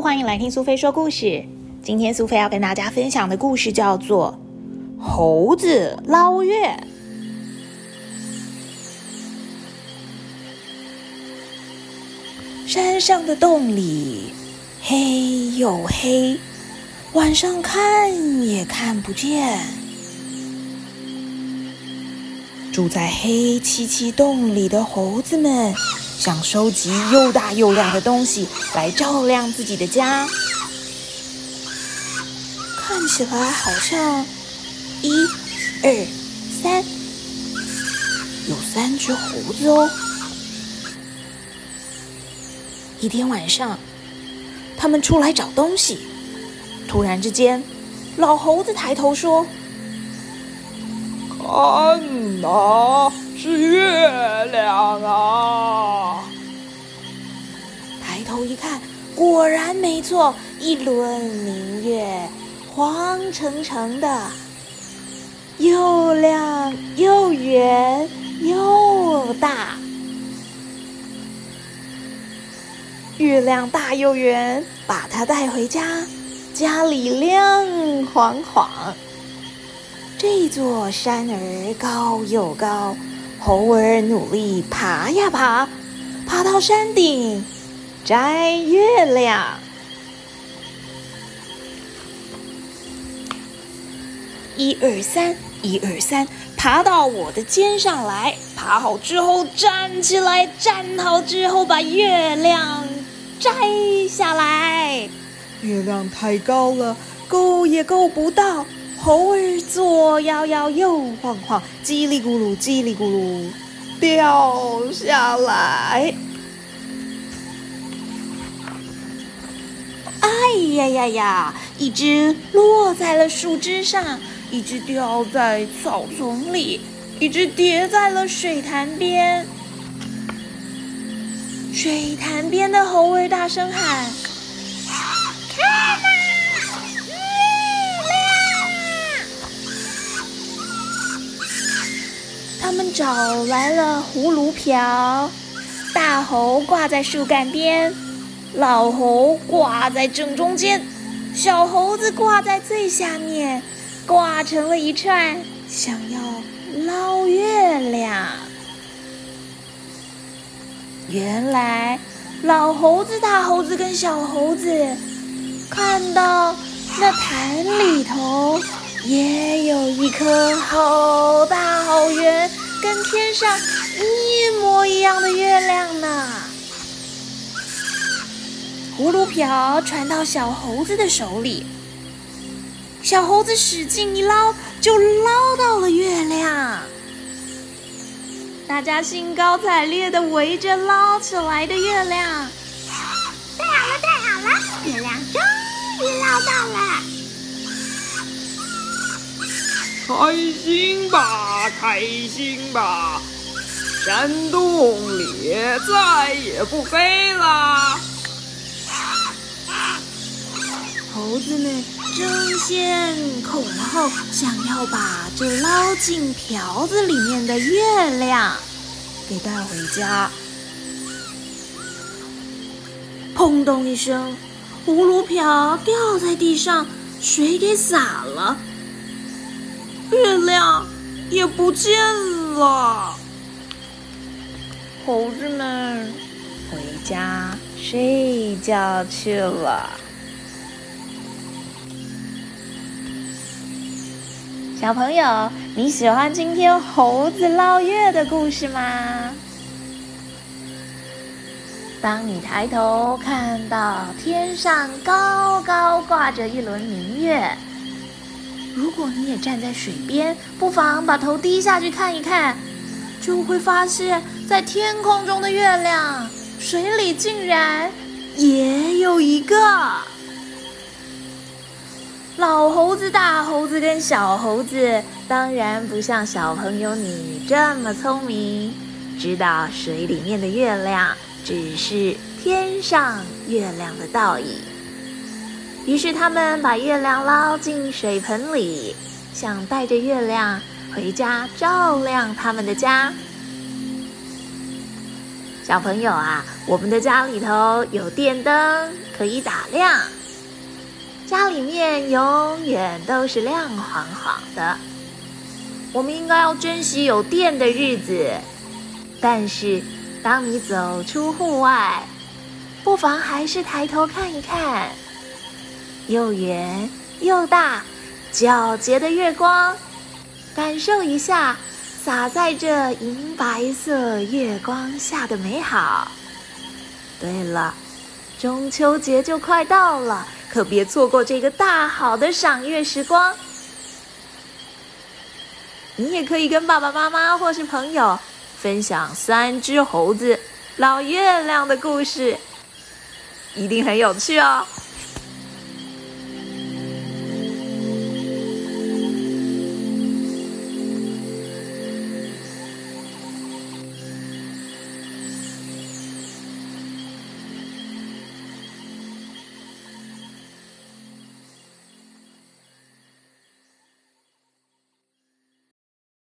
欢迎来听苏菲说故事。今天苏菲要跟大家分享的故事叫做《猴子捞月》。山上的洞里黑又黑，晚上看也看不见。住在黑漆漆洞里的猴子们。想收集又大又亮的东西来照亮自己的家，看起来好像一、二、三，有三只猴子哦。一天晚上，他们出来找东西，突然之间，老猴子抬头说：“看呐，是月亮啊！”果然没错，一轮明月，黄澄澄的，又亮又圆又大。月亮大又圆，把它带回家，家里亮晃晃。这座山儿高又高，猴儿努力爬呀爬，爬到山顶。摘月亮，一二三，一二三，爬到我的肩上来。爬好之后站起来，站好之后把月亮摘下来。月亮太高了，够也够不到。猴儿左摇摇，右晃晃，叽里咕噜，叽里咕噜，掉下来。哎呀呀呀！一只落在了树枝上，一只掉在草丛里，一只跌在了水潭边。水潭边的猴儿大声喊：“看呐，月亮！”他们找来了葫芦瓢，大猴挂在树干边。老猴挂在正中间，小猴子挂在最下面，挂成了一串，想要捞月亮。原来，老猴子、大猴子跟小猴子看到那潭里头也有一颗好大好圆，跟天上一模一样的月亮呢。葫芦瓢传到小猴子的手里，小猴子使劲一捞，就捞到了月亮。大家兴高采烈的围着捞起来的月亮。太好了，太好了，月亮终于捞到了！开心吧，开心吧，山洞里再也不飞了。猴子们争先恐后，想要把这捞进瓢子里面的月亮给带回家。砰咚一声，葫芦瓢掉在地上，水给洒了，月亮也不见了。猴子们回家睡觉去了。小朋友，你喜欢今天猴子捞月的故事吗？当你抬头看到天上高高挂着一轮明月，如果你也站在水边，不妨把头低下去看一看，就会发现，在天空中的月亮，水里竟然也有一个。老猴子、大猴子跟小猴子，当然不像小朋友你这么聪明，知道水里面的月亮只是天上月亮的倒影。于是他们把月亮捞进水盆里，想带着月亮回家照亮他们的家。小朋友啊，我们的家里头有电灯。可以打亮，家里面永远都是亮晃晃的。我们应该要珍惜有电的日子，但是当你走出户外，不妨还是抬头看一看，又圆又大、皎洁的月光，感受一下洒在这银白色月光下的美好。对了，中秋节就快到了，可别错过这个大好的赏月时光。你也可以跟爸爸妈妈或是朋友分享三只猴子、老月亮的故事，一定很有趣哦。